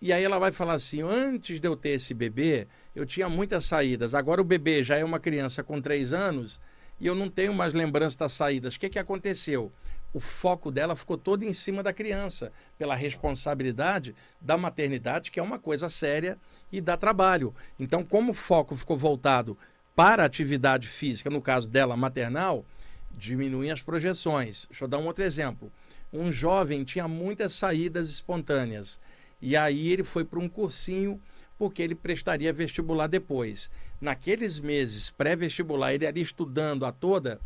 E aí ela vai falar assim: antes de eu ter esse bebê, eu tinha muitas saídas. Agora o bebê já é uma criança com três anos e eu não tenho mais lembrança das saídas. O que, que aconteceu? O foco dela ficou todo em cima da criança, pela responsabilidade da maternidade, que é uma coisa séria e dá trabalho. Então, como o foco ficou voltado para a atividade física, no caso dela maternal, diminuem as projeções. Deixa eu dar um outro exemplo. Um jovem tinha muitas saídas espontâneas e aí ele foi para um cursinho porque ele prestaria vestibular depois. Naqueles meses pré-vestibular, ele ali estudando a toda,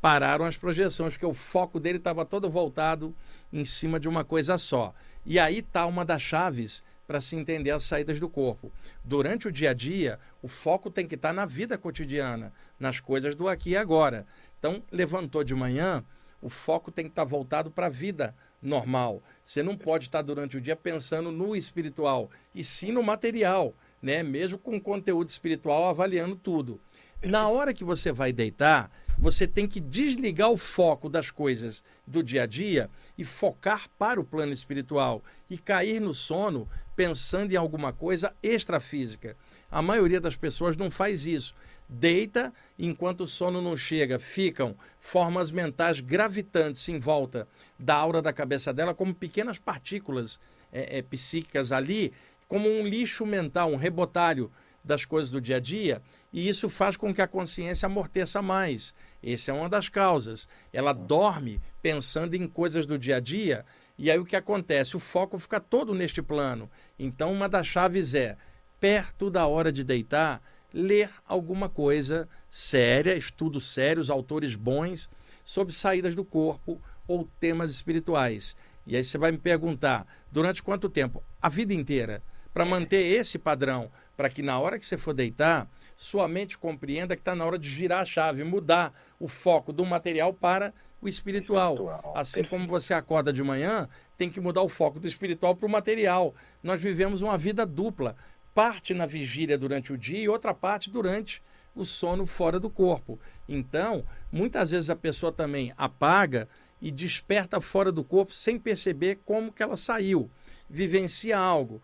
pararam as projeções, porque o foco dele estava todo voltado em cima de uma coisa só. E aí está uma das chaves para se entender as saídas do corpo. Durante o dia a dia, o foco tem que estar tá na vida cotidiana, nas coisas do aqui e agora. Então, levantou de manhã, o foco tem que estar tá voltado para a vida normal. Você não pode estar durante o dia pensando no espiritual, e sim no material, né? Mesmo com conteúdo espiritual avaliando tudo. Na hora que você vai deitar, você tem que desligar o foco das coisas do dia a dia e focar para o plano espiritual e cair no sono pensando em alguma coisa extrafísica. A maioria das pessoas não faz isso deita, enquanto o sono não chega, ficam formas mentais gravitantes em volta da aura da cabeça dela, como pequenas partículas é, é, psíquicas ali, como um lixo mental, um rebotalho das coisas do dia a dia, e isso faz com que a consciência amorteça mais. Essa é uma das causas. Ela dorme pensando em coisas do dia a dia, e aí o que acontece? O foco fica todo neste plano. Então, uma das chaves é, perto da hora de deitar, ler alguma coisa séria, estudos sérios, autores bons sobre saídas do corpo ou temas espirituais. E aí você vai me perguntar, durante quanto tempo? A vida inteira. Para manter esse padrão, para que na hora que você for deitar, sua mente compreenda que está na hora de girar a chave, mudar o foco do material para o espiritual. espiritual. Assim como você acorda de manhã, tem que mudar o foco do espiritual para o material. Nós vivemos uma vida dupla parte na vigília durante o dia e outra parte durante o sono fora do corpo. Então, muitas vezes a pessoa também apaga e desperta fora do corpo sem perceber como que ela saiu, vivencia algo.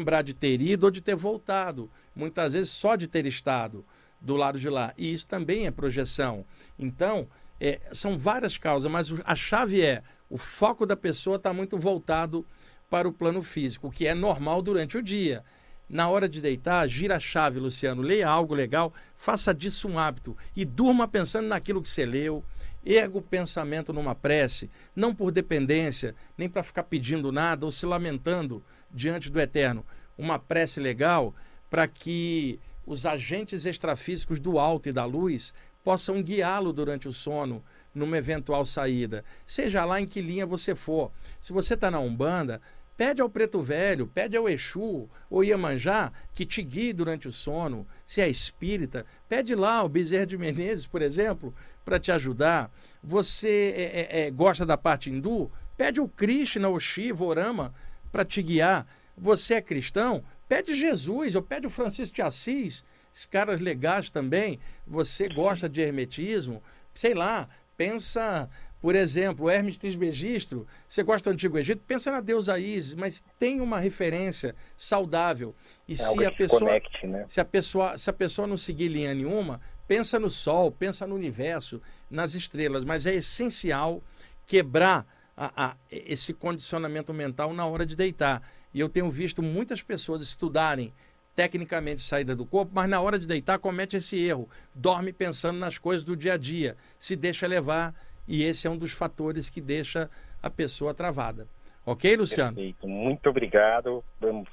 Lembrar de ter ido ou de ter voltado, muitas vezes só de ter estado do lado de lá. E isso também é projeção. Então, é, são várias causas, mas a chave é o foco da pessoa está muito voltado para o plano físico, o que é normal durante o dia. Na hora de deitar, gira a chave, Luciano, leia algo legal, faça disso um hábito e durma pensando naquilo que você leu. Erga o pensamento numa prece, não por dependência, nem para ficar pedindo nada ou se lamentando diante do eterno. Uma prece legal para que os agentes extrafísicos do alto e da luz possam guiá-lo durante o sono, numa eventual saída, seja lá em que linha você for. Se você está na Umbanda, pede ao Preto Velho, pede ao Exu ou Iemanjá que te guie durante o sono. Se é espírita, pede lá ao Bezerra de Menezes, por exemplo, para te ajudar. Você é, é, é, gosta da parte hindu? Pede o Krishna, o Shiva, o Rama para te guiar. Você é cristão? Pede Jesus ou pede o Francisco de Assis. Os caras legais também. Você gosta de hermetismo? Sei lá, pensa, por exemplo, Hermes Trismegistro. Você gosta do Antigo Egito? Pensa na deusa Isis, mas tem uma referência saudável. E é se a pessoa, conecte, né? se a pessoa, se a pessoa não seguir linha nenhuma, pensa no Sol, pensa no universo, nas estrelas. Mas é essencial quebrar a, a, esse condicionamento mental na hora de deitar. E eu tenho visto muitas pessoas estudarem tecnicamente saída do corpo, mas na hora de deitar comete esse erro. Dorme pensando nas coisas do dia a dia, se deixa levar, e esse é um dos fatores que deixa a pessoa travada. Ok, Luciano? Perfeito. Muito obrigado.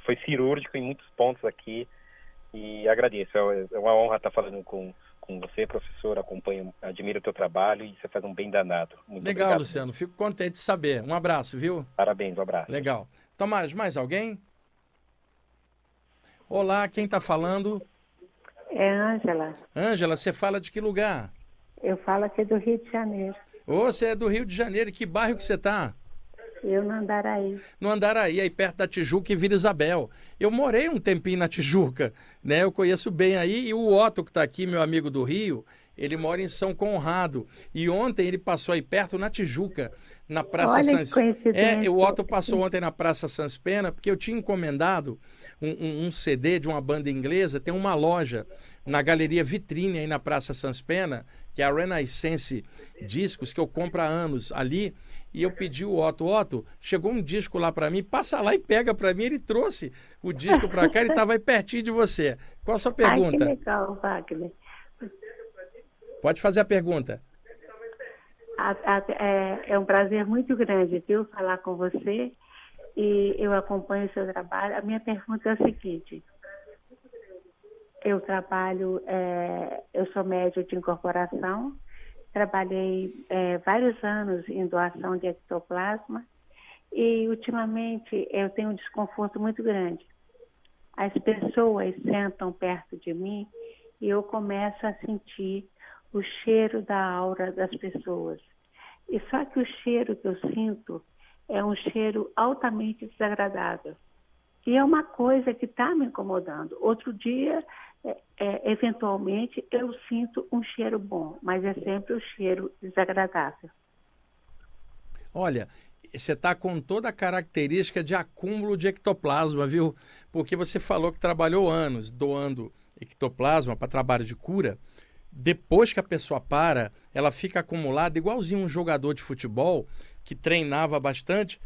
Foi cirúrgico em muitos pontos aqui e agradeço. É, é uma honra estar falando com, com você, professor. Acompanho, admiro o teu trabalho e você faz um bem danado. Muito Legal, obrigado. Luciano. Fico contente de saber. Um abraço, viu? Parabéns, um abraço. Legal. Tomás, mais alguém? Olá, quem está falando? É Ângela. Ângela, você fala de que lugar? Eu falo aqui do Rio de Janeiro. Ô, você é do Rio de Janeiro. Que bairro que você está? Eu no Andaraí. No Andaraí, aí perto da Tijuca e Vila Isabel. Eu morei um tempinho na Tijuca, né? Eu conheço bem aí. E o Otto, que está aqui, meu amigo do Rio, ele mora em São Conrado. E ontem ele passou aí perto na Tijuca, na Praça Olha Sans... É, o Otto passou ontem na Praça Sans Pena, porque eu tinha encomendado um, um, um, CD de uma banda inglesa, tem uma loja na Galeria Vitrine aí na Praça Sans Pena, que é a Renaissance Discos, que eu compro há anos ali. E eu pedi o Otto, Otto, chegou um disco lá para mim, passa lá e pega para mim. Ele trouxe o disco para cá, ele estava aí pertinho de você. Qual a sua pergunta? Ai, que legal, Wagner. Pode fazer a pergunta. É, é, um prazer muito grande, viu, falar com você e eu acompanho o seu trabalho. A minha pergunta é a seguinte: eu trabalho, é, eu sou médico de incorporação, trabalhei é, vários anos em doação de ectoplasma e ultimamente eu tenho um desconforto muito grande. As pessoas sentam perto de mim e eu começo a sentir o cheiro da aura das pessoas. E só que o cheiro que eu sinto é um cheiro altamente desagradável. E é uma coisa que está me incomodando. Outro dia, é, eventualmente, eu sinto um cheiro bom, mas é sempre o um cheiro desagradável. Olha, você está com toda a característica de acúmulo de ectoplasma, viu? Porque você falou que trabalhou anos doando ectoplasma para trabalho de cura depois que a pessoa para, ela fica acumulada, igualzinho um jogador de futebol que treinava bastante,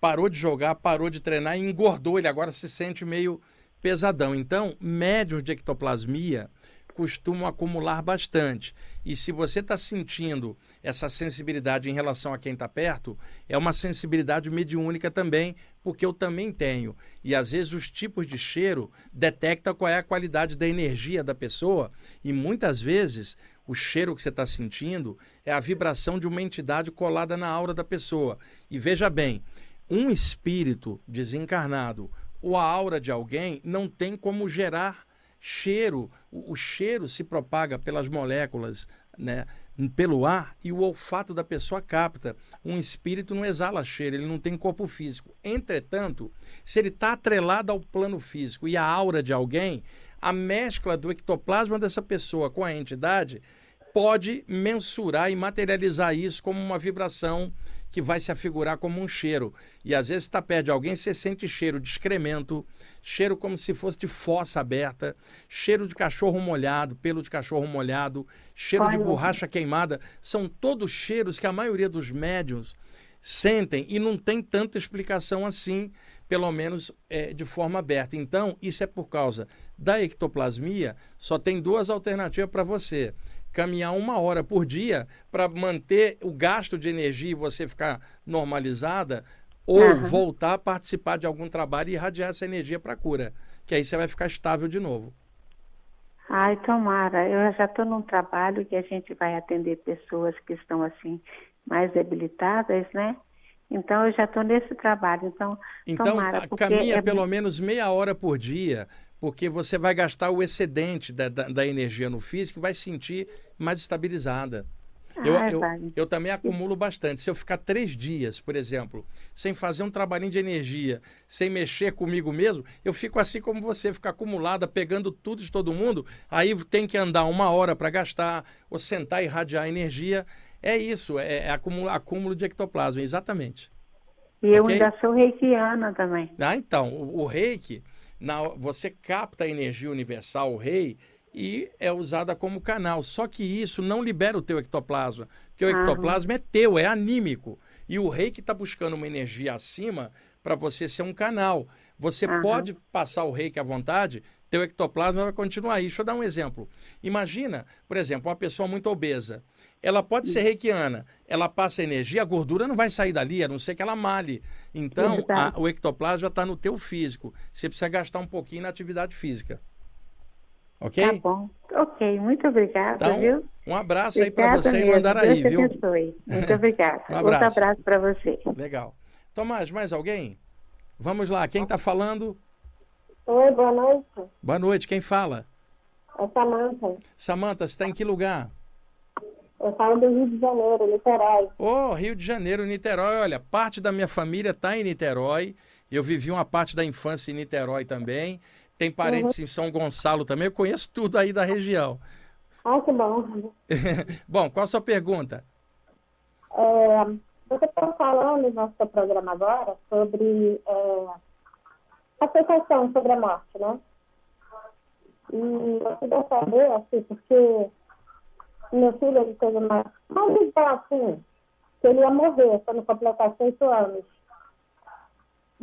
parou de jogar, parou de treinar e engordou. Ele agora se sente meio pesadão. Então, médios de ectoplasmia costumam acumular bastante. E se você está sentindo essa sensibilidade em relação a quem está perto, é uma sensibilidade mediúnica também, porque eu também tenho. E às vezes os tipos de cheiro detectam qual é a qualidade da energia da pessoa, e muitas vezes o cheiro que você está sentindo é a vibração de uma entidade colada na aura da pessoa. E veja bem, um espírito desencarnado ou a aura de alguém não tem como gerar cheiro, o, o cheiro se propaga pelas moléculas, né? pelo ar e o olfato da pessoa capta. Um espírito não exala cheiro, ele não tem corpo físico. Entretanto, se ele está atrelado ao plano físico e à aura de alguém, a mescla do ectoplasma dessa pessoa com a entidade pode mensurar e materializar isso como uma vibração que vai se afigurar como um cheiro. E às vezes está perto de alguém, você sente cheiro de excremento, cheiro como se fosse de fossa aberta, cheiro de cachorro molhado, pelo de cachorro molhado, cheiro Olha. de borracha queimada. São todos cheiros que a maioria dos médiums sentem e não tem tanta explicação assim, pelo menos é, de forma aberta. Então, isso é por causa da ectoplasmia, só tem duas alternativas para você caminhar uma hora por dia para manter o gasto de energia e você ficar normalizada, ou uhum. voltar a participar de algum trabalho e irradiar essa energia para a cura, que aí você vai ficar estável de novo. Ai, tomara. Eu já estou num trabalho que a gente vai atender pessoas que estão assim mais debilitadas, né? Então eu já estou nesse trabalho. Então, então tomara, caminha é... pelo menos meia hora por dia porque você vai gastar o excedente da, da, da energia no físico e vai sentir mais estabilizada. Ah, eu, eu, eu, também acumulo bastante. Se eu ficar três dias, por exemplo, sem fazer um trabalhinho de energia, sem mexer comigo mesmo, eu fico assim como você, fica acumulada, pegando tudo de todo mundo. Aí tem que andar uma hora para gastar, ou sentar e irradiar energia. É isso, é, é acúmulo, acúmulo de ectoplasma, exatamente. E eu okay? ainda sou reikiana também. Ah, então, o, o reiki na, você capta a energia universal, o rei, e é usada como canal. Só que isso não libera o teu ectoplasma, porque o ectoplasma é teu, é anímico. E o rei que está buscando uma energia acima para você ser um canal. Você pode passar o reiki à vontade, teu ectoplasma vai continuar aí. Deixa eu dar um exemplo. Imagina, por exemplo, uma pessoa muito obesa. Ela pode ser reikiana, ela passa energia, a gordura não vai sair dali, a não ser que ela male. Então, a, o ectoplasma já está no teu físico. Você precisa gastar um pouquinho na atividade física. Ok? Tá bom. Ok, muito obrigada, então, viu? Um abraço obrigada aí para você mesmo. em Mandaraí, Deus viu? Abençoe. Muito obrigada. um abraço. Outro abraço para você. Legal. Tomás, mais alguém? Vamos lá, quem está falando? Oi, boa noite. Boa noite, quem fala? É Samanta. Samanta, você está em que lugar? Eu falo do Rio de Janeiro, Niterói. Oh, Rio de Janeiro, Niterói. Olha, parte da minha família está em Niterói. Eu vivi uma parte da infância em Niterói também. Tem parentes uhum. em São Gonçalo também. Eu conheço tudo aí da região. Ah, que bom. bom, qual a sua pergunta? É, você está falando no seu programa agora sobre é, a sensação sobre a morte, né? E eu queria saber, assim, porque meu filho ele teve uma, uma visão assim, que ele ia morrer quando completar oito anos.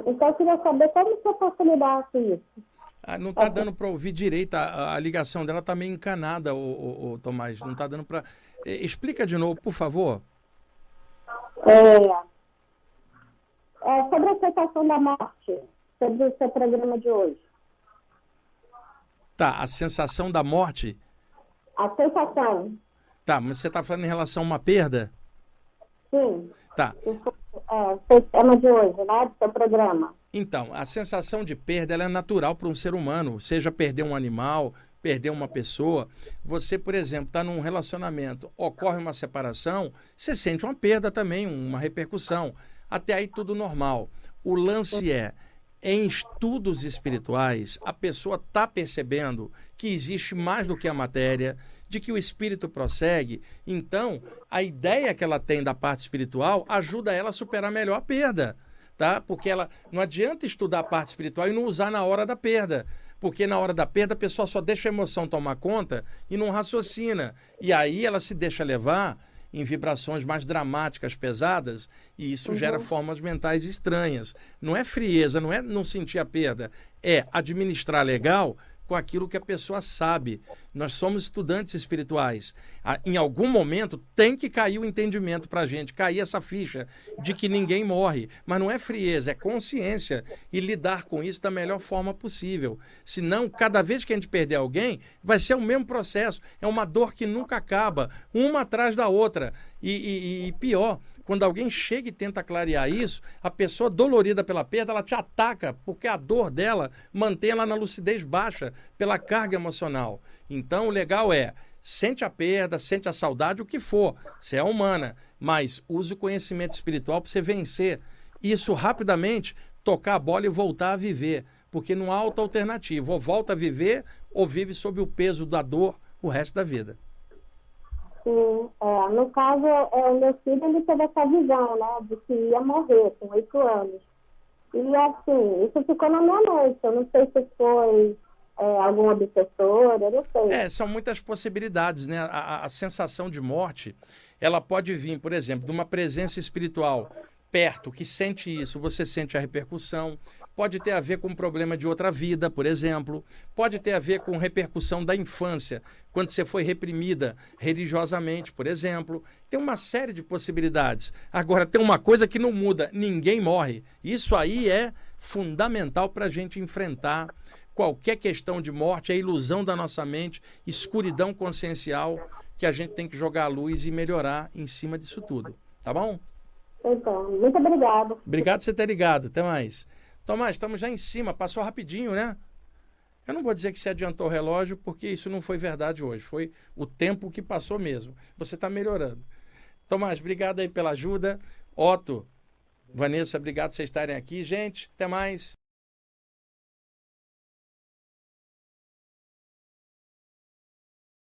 Então eu queria saber como que eu posso lidar com isso. Ah, não está dando para ouvir direito, a, a, ligação dela está meio encanada, o, o, o Tomás. Não está dando para. Explica de novo, por favor. É, é, sobre a sensação da morte, sobre o seu programa de hoje. Tá, a sensação da morte? A sensação. Tá, mas você está falando em relação a uma perda? Sim. Tá. É, tema de hoje, né? Do seu programa. Então, a sensação de perda é natural para um ser humano, seja perder um animal, perder uma pessoa. Você, por exemplo, está num relacionamento, ocorre uma separação, você sente uma perda também, uma repercussão. Até aí tudo normal. O lance é, em estudos espirituais, a pessoa está percebendo que existe mais do que a matéria, de que o espírito prossegue. Então, a ideia que ela tem da parte espiritual ajuda ela a superar melhor a perda, tá? Porque ela não adianta estudar a parte espiritual e não usar na hora da perda. Porque na hora da perda a pessoa só deixa a emoção tomar conta e não raciocina. E aí ela se deixa levar em vibrações mais dramáticas, pesadas, e isso uhum. gera formas mentais estranhas. Não é frieza, não é não sentir a perda, é administrar legal com aquilo que a pessoa sabe Nós somos estudantes espirituais. Em algum momento tem que cair o entendimento para a gente, cair essa ficha de que ninguém morre. Mas não é frieza, é consciência e lidar com isso da melhor forma possível. Senão, cada vez que a gente perder alguém, vai ser o mesmo processo. É uma dor que nunca acaba, uma atrás da outra. e, e, e pior, quando alguém chega e tenta clarear isso, a pessoa dolorida pela perda, ela te ataca, porque a dor dela mantém ela na lucidez baixa pela carga emocional. Então, o legal é, sente a perda, sente a saudade, o que for, você é humana, mas use o conhecimento espiritual para você vencer isso rapidamente, tocar a bola e voltar a viver, porque não há outra alternativa, ou volta a viver ou vive sob o peso da dor o resto da vida. Sim, é, no caso, é, o meu filho ele teve essa visão, né, de que ia morrer com oito anos. E assim, isso ficou na minha mente. Eu não sei se foi é, algum obsessor, eu não sei. É, são muitas possibilidades, né? A, a sensação de morte, ela pode vir, por exemplo, de uma presença espiritual perto que sente isso, você sente a repercussão. Pode ter a ver com um problema de outra vida, por exemplo. Pode ter a ver com repercussão da infância, quando você foi reprimida religiosamente, por exemplo. Tem uma série de possibilidades. Agora, tem uma coisa que não muda: ninguém morre. Isso aí é fundamental para a gente enfrentar qualquer questão de morte, a ilusão da nossa mente, escuridão consciencial, que a gente tem que jogar a luz e melhorar em cima disso tudo. Tá bom? Então, muito obrigado. Obrigado por você ter ligado. Até mais. Tomás, estamos já em cima. Passou rapidinho, né? Eu não vou dizer que se adiantou o relógio, porque isso não foi verdade hoje. Foi o tempo que passou mesmo. Você está melhorando. Tomás, obrigado aí pela ajuda. Otto, Vanessa, obrigado por vocês estarem aqui. Gente, até mais.